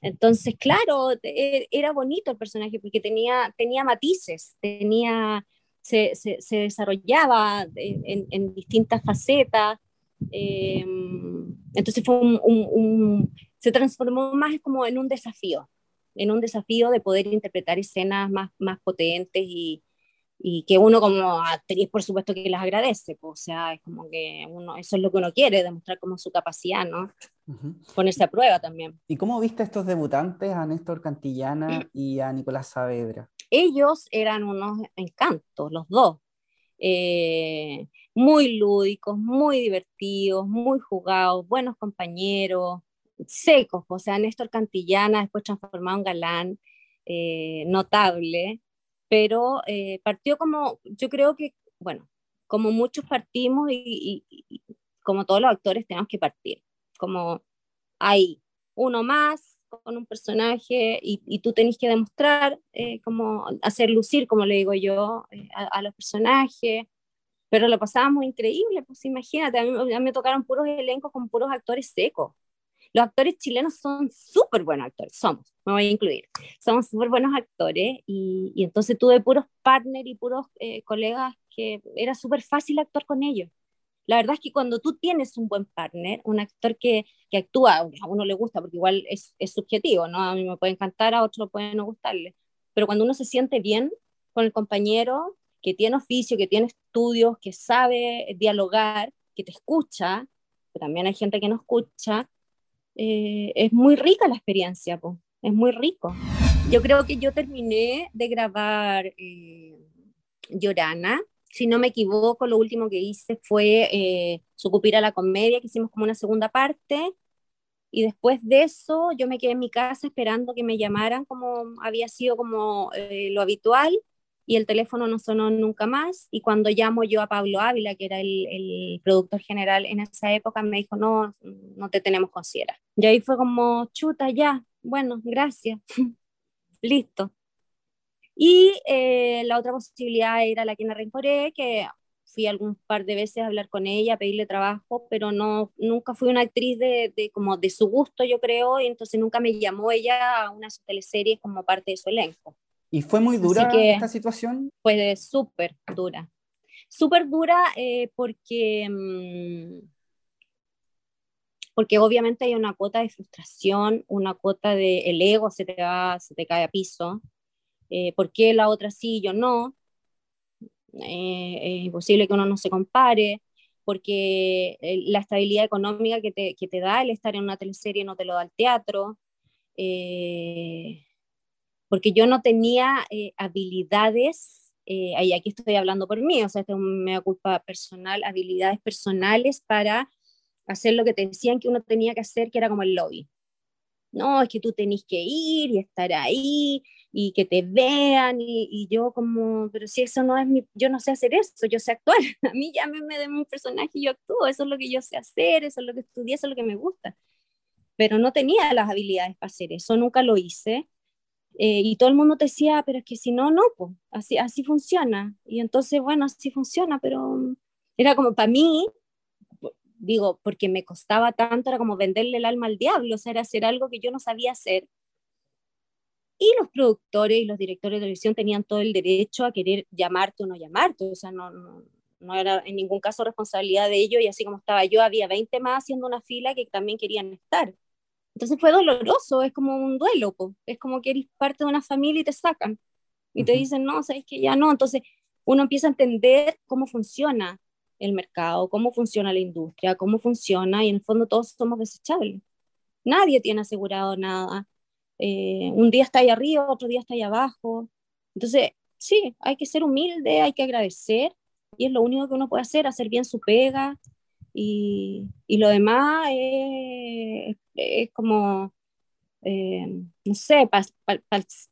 entonces, claro, e, era bonito el personaje porque tenía, tenía matices, tenía se, se, desarrollaba en, en, distintas facetas. Eh, entonces fue un, un, se transformó más como en un desafío, en un desafío de poder interpretar escenas más, más potentes y, y que uno como actriz por supuesto que las agradece, pues, o sea, es como que uno, eso es lo que uno quiere, demostrar como su capacidad, ¿no? Ponerse a prueba también. ¿Y cómo viste a estos debutantes, a Néstor Cantillana y a Nicolás Saavedra? Ellos eran unos encantos, los dos. Eh, muy lúdicos, muy divertidos, muy jugados, buenos compañeros, secos, o sea, Néstor Cantillana después transformado en galán, eh, notable, pero eh, partió como, yo creo que, bueno, como muchos partimos y, y, como todos los actores tenemos que partir, como hay uno más, con un personaje y, tú tenés que demostrar, eh, como hacer lucir, como le digo yo, eh, a, los personajes. Pero lo pasábamos increíble, pues imagínate, a mí, me tocaron puros elencos con puros actores secos. Los actores chilenos son súper buenos actores, somos, me voy a incluir, somos súper buenos actores y, y, entonces tuve puros partners y puros eh, colegas que era súper fácil actuar con ellos. La verdad es que cuando tú tienes un buen partner, un actor que, que actúa, a uno le gusta, porque igual es, es, subjetivo, ¿no? A mí me puede encantar, a otro puede no gustarle, pero cuando uno se siente bien con el compañero, que tiene oficio, que tiene estudios, que sabe dialogar, que te escucha, también hay gente que no escucha, eh, es muy rica la experiencia, pues, es muy rico. Yo creo que yo terminé de grabar eh, Llorana si no me equivoco, lo último que hice fue eh, a la comedia, que hicimos como una segunda parte. Y después de eso, yo me quedé en mi casa esperando que me llamaran, como había sido como eh, lo habitual, y el teléfono no sonó nunca más. Y cuando llamo yo a Pablo Ávila, que era el, productor general en esa época, me dijo, no, no te tenemos considerado. Y ahí fue como, chuta, ya, bueno, gracias, listo. Y eh, la otra posibilidad era la Quina Rencoré, que fui algún par de veces a hablar con ella, a pedirle trabajo, pero no, nunca fui una actriz de, de, como de su gusto, yo creo, y entonces nunca me llamó ella a una teleserie como parte de su elenco. ¿Y fue muy dura esta situación? Fue súper dura. Súper dura eh, porque, mm, porque obviamente hay una cuota de frustración, una cuota de el ego se te va, se te cae a piso, eh, por qué la otra sí y yo no. Eh, es imposible que uno no se compare, porque eh, la estabilidad económica que te, da el estar en una teleserie no te lo da el teatro, porque yo no tenía habilidades, y aquí estoy hablando por mí, o sea, esto me da culpa personal, habilidades personales para hacer lo que te decían que uno tenía que hacer, que era como el lobby. No, es que tú tenés que ir y estar ahí y que te vean y, yo como, pero si eso no es mi, yo no sé hacer eso, yo sé actuar, a mí ya me den un personaje y yo actúo, eso es lo que yo sé hacer, eso es lo que estudié, eso es lo que me gusta, pero no tenía las habilidades para hacer eso, nunca lo hice. Eh, y todo el mundo te decía, pero es que si no, no, pues, así, así funciona. Y entonces, bueno, así funciona, pero era como para mí, digo, porque me costaba tanto, era como venderle el alma al diablo, o sea, era hacer algo que yo no sabía hacer. Y los productores y los directores de televisión tenían todo el derecho a querer llamarte o no llamarte, o sea, no, no, no era en ningún caso responsabilidad de ellos y así como estaba yo, había 20 más haciendo una fila que también querían estar. Entonces fue doloroso, es como un duelo, es como que eres parte de una familia y te sacan. Y te dicen, no, sabes que ya no. Entonces uno empieza a entender cómo funciona el mercado, cómo funciona la industria, cómo funciona y en el fondo todos somos desechables. Nadie tiene asegurado nada. Eh, un día está ahí arriba, otro día está ahí abajo. Entonces, sí, hay que ser humilde, hay que agradecer y es lo único que uno puede hacer, hacer bien su pega y, y lo demás es, es como, eh, no sé, para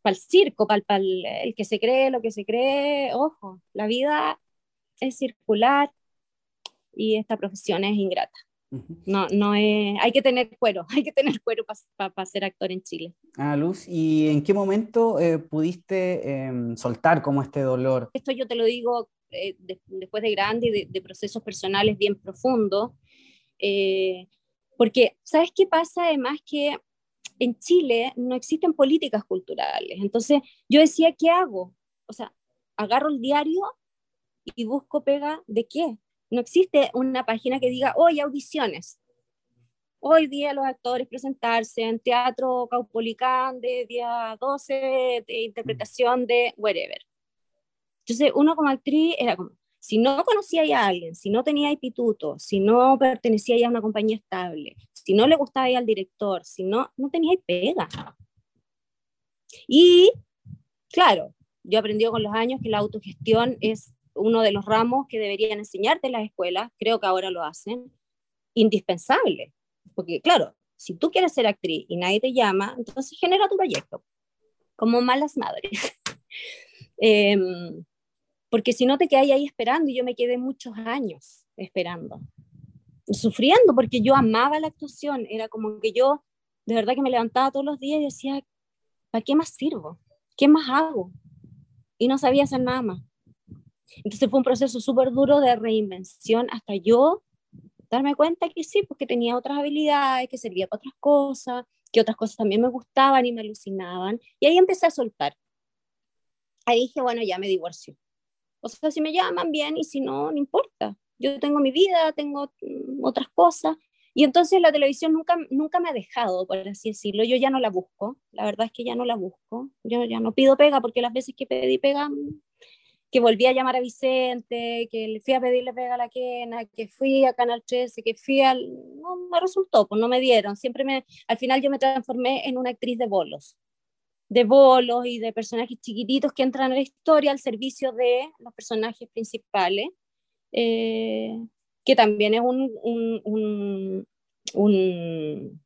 el circo, para el que se cree lo que se cree, ojo, la vida es circular y esta profesión es ingrata. No, no es, hay que tener cuero, hay que tener cuero para ser actor en Chile. Ah, Luz, ¿y en qué momento eh, pudiste em, soltar como este dolor? Esto yo te lo digo eh, después de grande y de, procesos personales bien profundos, eh, porque, ¿sabes qué pasa? Además que en Chile no existen políticas culturales. Entonces yo decía, ¿qué hago? O sea, agarro el diario y busco pega de qué. No existe una página que diga, hoy audiciones. Hoy día los actores presentarse en Teatro Caupolicán de día 12 de interpretación de wherever. Entonces, uno como actriz era como, si no conocía a alguien, si no tenía pituto, si no pertenecía a una compañía estable, si no le gustaba al director, si no, no tenía pega. Y, claro, yo aprendí con los años que la autogestión es uno de los ramos que deberían enseñarte en las escuelas, creo que ahora lo hacen, indispensable. Porque, claro, si tú quieres ser actriz y nadie te llama, entonces genera tu proyecto, como malas madres. eh, porque si no te quedas ahí esperando, y yo me quedé muchos años esperando, sufriendo, porque yo amaba la actuación, era como que yo de verdad que me levantaba todos los días y decía, ¿para qué más sirvo? ¿Qué más hago? Y no sabía hacer nada más. Entonces fue un proceso súper duro de reinvención hasta yo darme cuenta que sí, porque tenía otras habilidades, que servía para otras cosas, que otras cosas también me gustaban y me alucinaban. Y ahí empecé a soltar. Ahí dije, bueno, ya me divorcio. O sea, si me llaman bien y si no, no importa. Yo tengo mi vida, tengo mm, otras cosas. Y entonces la televisión nunca, nunca me ha dejado, por así decirlo. Yo ya no la busco. La verdad es que ya no la busco. Yo ya no pido pega porque las veces que pedí pega, que volví a llamar a Vicente, que le fui a pedirle pega a la quena, que fui a Canal 13, que fui al... No me resultó, pues no me dieron. Siempre me... Al final yo me transformé en una actriz de bolos de bolos y de personajes chiquititos que entran a la historia al servicio de los personajes principales, eh, que también es un, un, un,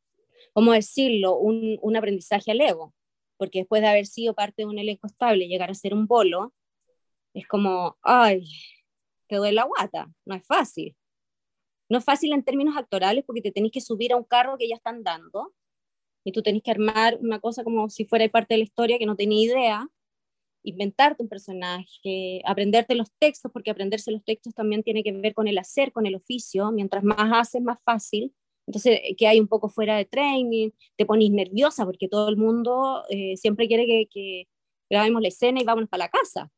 ¿cómo decirlo?, un, un, aprendizaje al ego, porque después de haber sido parte de un elenco estable, llegar a ser un bolo, es como, ay, te duele la guata, no es fácil. No es fácil en términos actorales porque te tenés que subir a un carro que ya están dando y tú tenés que armar una cosa como si fuera parte de la historia que no tenía idea, inventarte un personaje, aprenderte los textos, porque aprenderse los textos también tiene que ver con el hacer, con el oficio, mientras más haces, más fácil. Entonces, que hay un poco fuera de training, te pones nerviosa porque todo el mundo eh, siempre quiere que, que, grabemos la escena y vámonos para la casa.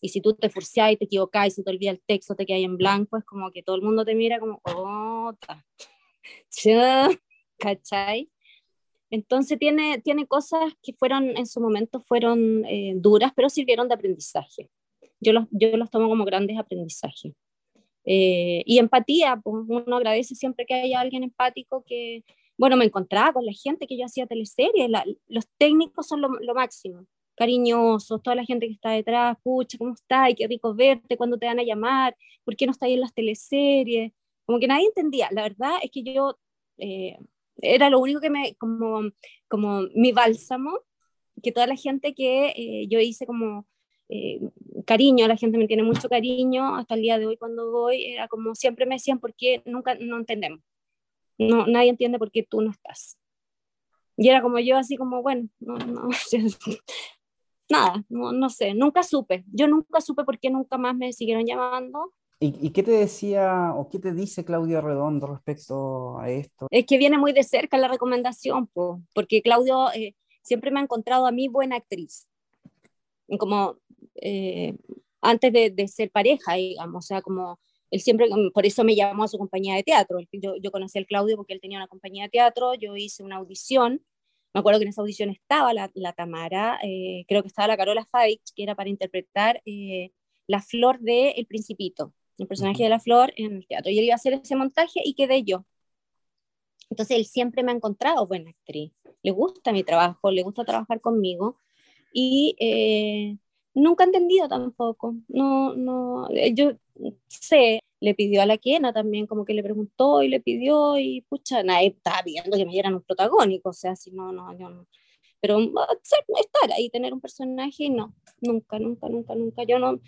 Y si tú te forceas y te equivocas y se te olvida el texto, te quedas en blanco, es como que todo el mundo te mira como, oh, ¿cachai? Entonces tiene, tiene cosas que fueron en su momento fueron eh, duras, pero sirvieron de aprendizaje. Yo los, yo los tomo como grandes aprendizajes. Eh, y empatía, pues uno agradece siempre que haya alguien empático que, bueno, me encontraba con la gente que yo hacía teleseries, los técnicos son lo, lo, máximo, cariñosos, toda la gente que está detrás, pucha, ¿cómo estás? Qué rico verte, ¿cuándo te van a llamar? ¿Por qué no estás en las teleseries? Como que nadie entendía. La verdad es que yo eh, era lo único que me, como, como mi bálsamo, que toda la gente que eh, yo hice como eh, cariño, la gente me tiene mucho cariño, hasta el día de hoy cuando voy, era como siempre me decían, ¿por qué nunca no entendemos? No, nadie entiende por qué tú no estás. Y era como yo así como, bueno, no, no, nada, no, no sé, nunca supe. Yo nunca supe por qué nunca más me siguieron llamando ¿Y, qué te decía o qué te dice Claudio Redondo respecto a esto? Es que viene muy de cerca la recomendación, porque Claudio eh, siempre me ha encontrado a mí buena actriz. Como eh, antes de, ser pareja, digamos, o sea, como él siempre, por eso me llamó a su compañía de teatro. Yo, yo conocí al Claudio porque él tenía una compañía de teatro, yo hice una audición, me acuerdo que en esa audición estaba la, la Tamara, eh, creo que estaba la Carola Faich, que era para interpretar eh, la flor de El Principito, el personaje de la flor en el teatro. Y él iba a hacer ese montaje y quedé yo. Entonces él siempre me ha encontrado buena actriz. Le gusta mi trabajo, le gusta trabajar conmigo. Y eh, nunca he entendido tampoco. No, no, eh, yo sé, le pidió a la quena también, como que le preguntó y le pidió, y pucha, nadie estaba pidiendo que me dieran un protagónico, o sea, si no, no, yo no. Pero estar ahí, tener un personaje, no, nunca, nunca, nunca, nunca. Yo no.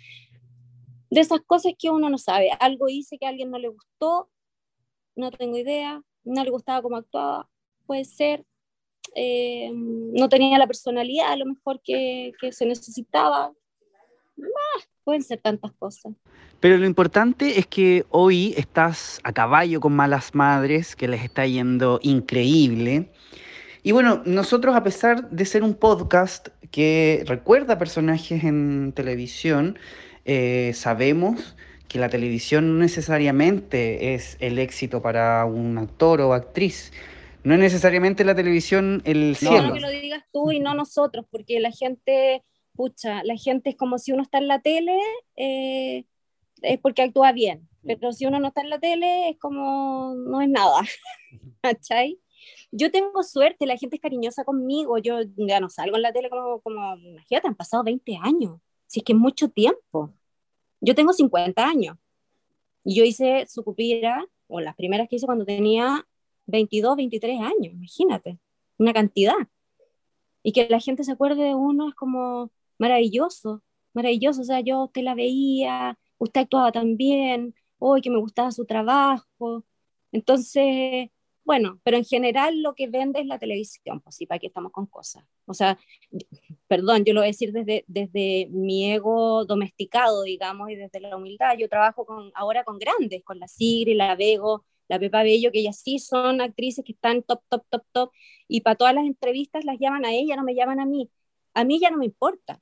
De esas cosas que uno no sabe. Algo hice que a alguien no le gustó, no tengo idea, no le gustaba cómo actuaba, puede ser. Eh, no tenía la personalidad a lo mejor que, que se necesitaba, Ah, pueden ser tantas cosas. Pero lo importante es que hoy estás a caballo con malas madres, que les está yendo increíble. Y bueno, nosotros a pesar de ser un podcast que recuerda personajes en televisión, eh, sabemos que la televisión no necesariamente es el éxito para un actor o actriz. No es necesariamente la televisión el cielo. No, que lo digas tú y no nosotros, porque la gente pucha, la gente es como si uno está en la tele, eh, es porque actúa bien, pero si uno no está en la tele es como, no es nada, ¿cachai? Yo tengo suerte, la gente es cariñosa conmigo, yo ya no salgo en la tele como, como imagínate, han pasado 20 años, si es que es mucho tiempo. Yo tengo 50 años, y yo hice Sucupira, o las primeras que hice cuando tenía 22, 23 años, imagínate, una cantidad. Y que la gente se acuerde de uno es como, maravilloso, maravilloso. O sea, yo te la veía, usted actuaba tan bien, hoy que me gustaba su trabajo. Entonces, bueno, pero en general lo que vende es la televisión, pues sí, para aquí estamos con cosas. O sea, perdón, yo lo voy a decir desde, desde mi ego domesticado, digamos, y desde la humildad. Yo trabajo con, ahora con grandes, con la Sigri, la Vego, la Pepa Bello, que ellas sí son actrices que están top, top, top, top, y para todas las entrevistas las llaman a ella, no me llaman a mí. A mí ya no me importa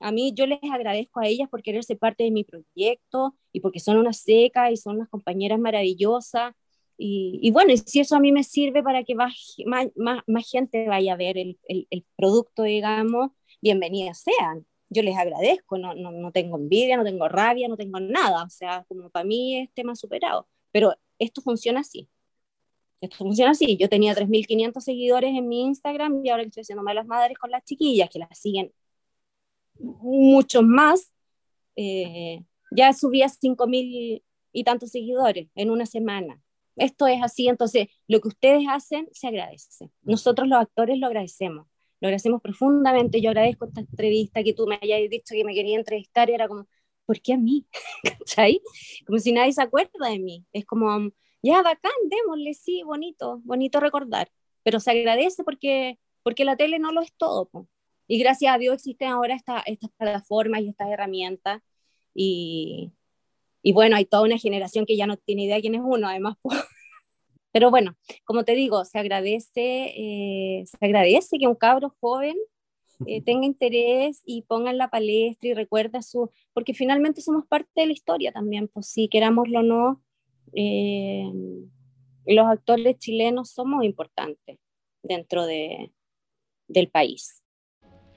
a mí yo les agradezco a ellas por querer ser parte de mi proyecto y porque son unas secas y son unas compañeras maravillosas. Y, bueno, si eso a mí me sirve para que más, más, gente vaya a ver el, el, producto, digamos, bienvenidas sean. Yo les agradezco, no, no, no, tengo envidia, no tengo rabia, no tengo nada. O sea, como para mí es tema superado. Pero esto funciona así. Esto funciona así. Yo tenía 3.500 seguidores en mi Instagram y ahora estoy haciendo malas madres con las chiquillas que las siguen muchos más, eh, ya subí a cinco mil y tantos seguidores en una semana. Esto es así, entonces lo que ustedes hacen se agradece. Nosotros los actores lo agradecemos, lo agradecemos profundamente. Yo agradezco esta entrevista que tú me hayas dicho que me quería entrevistar y era como, ¿por qué a mí? ¿Cachai? Como si nadie se acuerda de mí. Es como, ya, bacán, démosle, sí, bonito, bonito recordar. Pero se agradece porque, porque la tele no lo es todo. Y gracias a Dios existen ahora esta, estas plataformas y estas herramientas. Y, y, bueno, hay toda una generación que ya no tiene idea quién es uno, además. Pero bueno, como te digo, se agradece, eh, se agradece que un cabro joven eh, tenga interés y ponga en la palestra y recuerda su, porque finalmente somos parte de la historia también, pues si querámoslo o no, eh, los actores chilenos somos importantes dentro de, del país.